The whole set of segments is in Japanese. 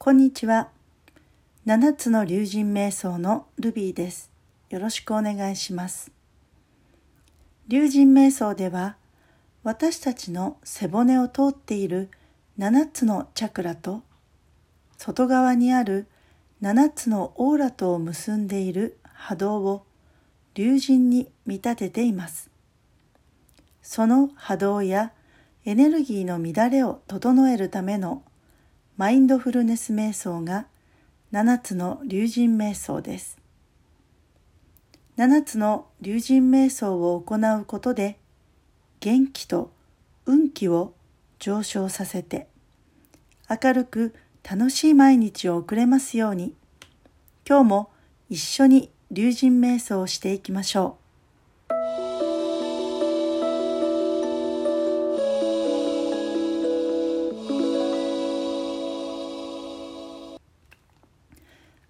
こんにちは。七つの竜神瞑想のルビーです。よろしくお願いします。竜神瞑想では、私たちの背骨を通っている七つのチャクラと、外側にある七つのオーラとを結んでいる波動を竜神に見立てています。その波動やエネルギーの乱れを整えるためのマインドフルネス瞑想が7つの竜神瞑想です。7つの竜神瞑想を行うことで元気と運気を上昇させて明るく楽しい毎日を送れますように今日も一緒に竜神瞑想をしていきましょう。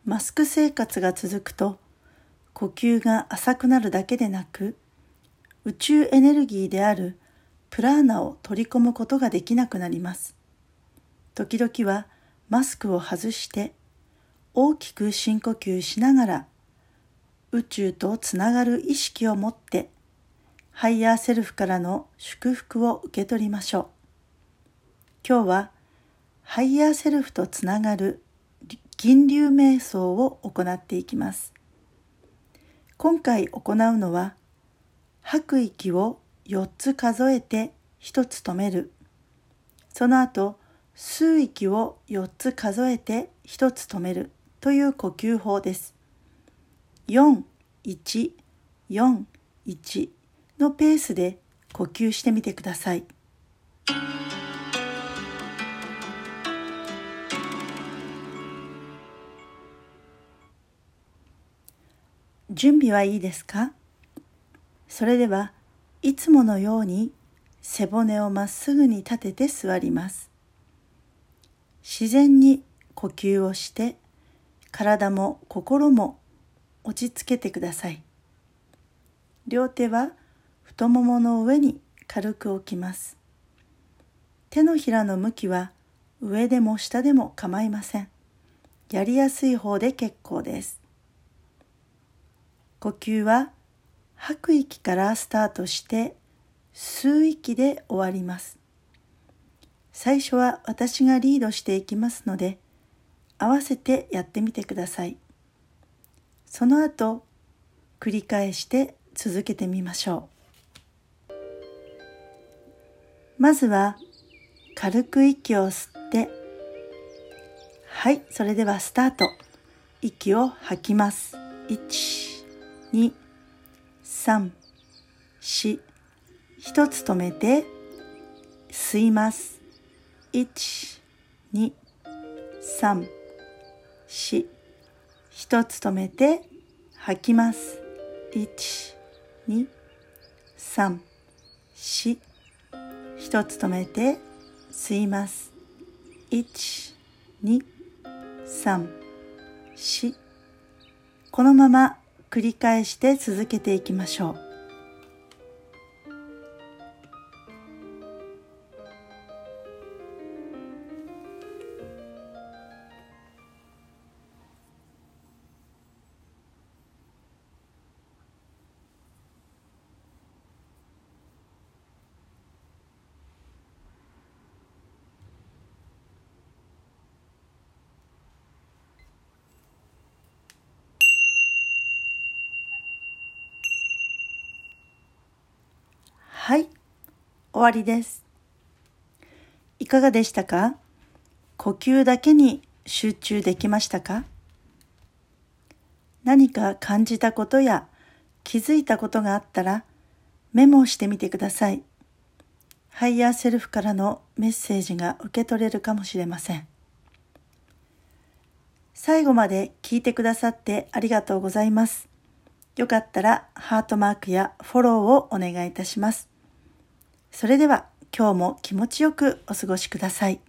マスク生活が続くと呼吸が浅くなるだけでなく宇宙エネルギーであるプラーナを取り込むことができなくなります。時々はマスクを外して大きく深呼吸しながら宇宙とつながる意識を持ってハイヤーセルフからの祝福を受け取りましょう。今日はハイヤーセルフとつながる銀龍瞑想を行っていきます。今回行うのは、吐く息を4つ数えて1つ止める。その後、吸う息を4つ数えて1つ止めるという呼吸法です。4、1、4、1のペースで呼吸してみてください。準備はいいですか？それではいつものように背骨をまっすぐに立てて座ります。自然に呼吸をして体も心も落ち着けてください。両手は太ももの上に軽く置きます。手のひらの向きは上でも下でも構いません。やりやすい方で結構です。呼吸は吐く息からスタートして吸う息で終わります。最初は私がリードしていきますので合わせてやってみてください。その後繰り返して続けてみましょう。まずは軽く息を吸ってはい、それではスタート。息を吐きます。1二、三、四、一つ止めて吸います。一、二、三、四、一つ止めて吐きます。一、二、三、四、一つ止めて吸います。一、二、三、四、このまま繰り返して続けていきましょう。はい、終わりです。いかがでしたか？呼吸だけに集中できましたか？何か感じたことや気づいたことがあったらメモをしてみてください。ハイヤーセルフからのメッセージが受け取れるかもしれません。最後まで聞いてくださってありがとうございます。よかったらハートマークやフォローをお願いいたします。それでは今日も気持ちよくお過ごしください。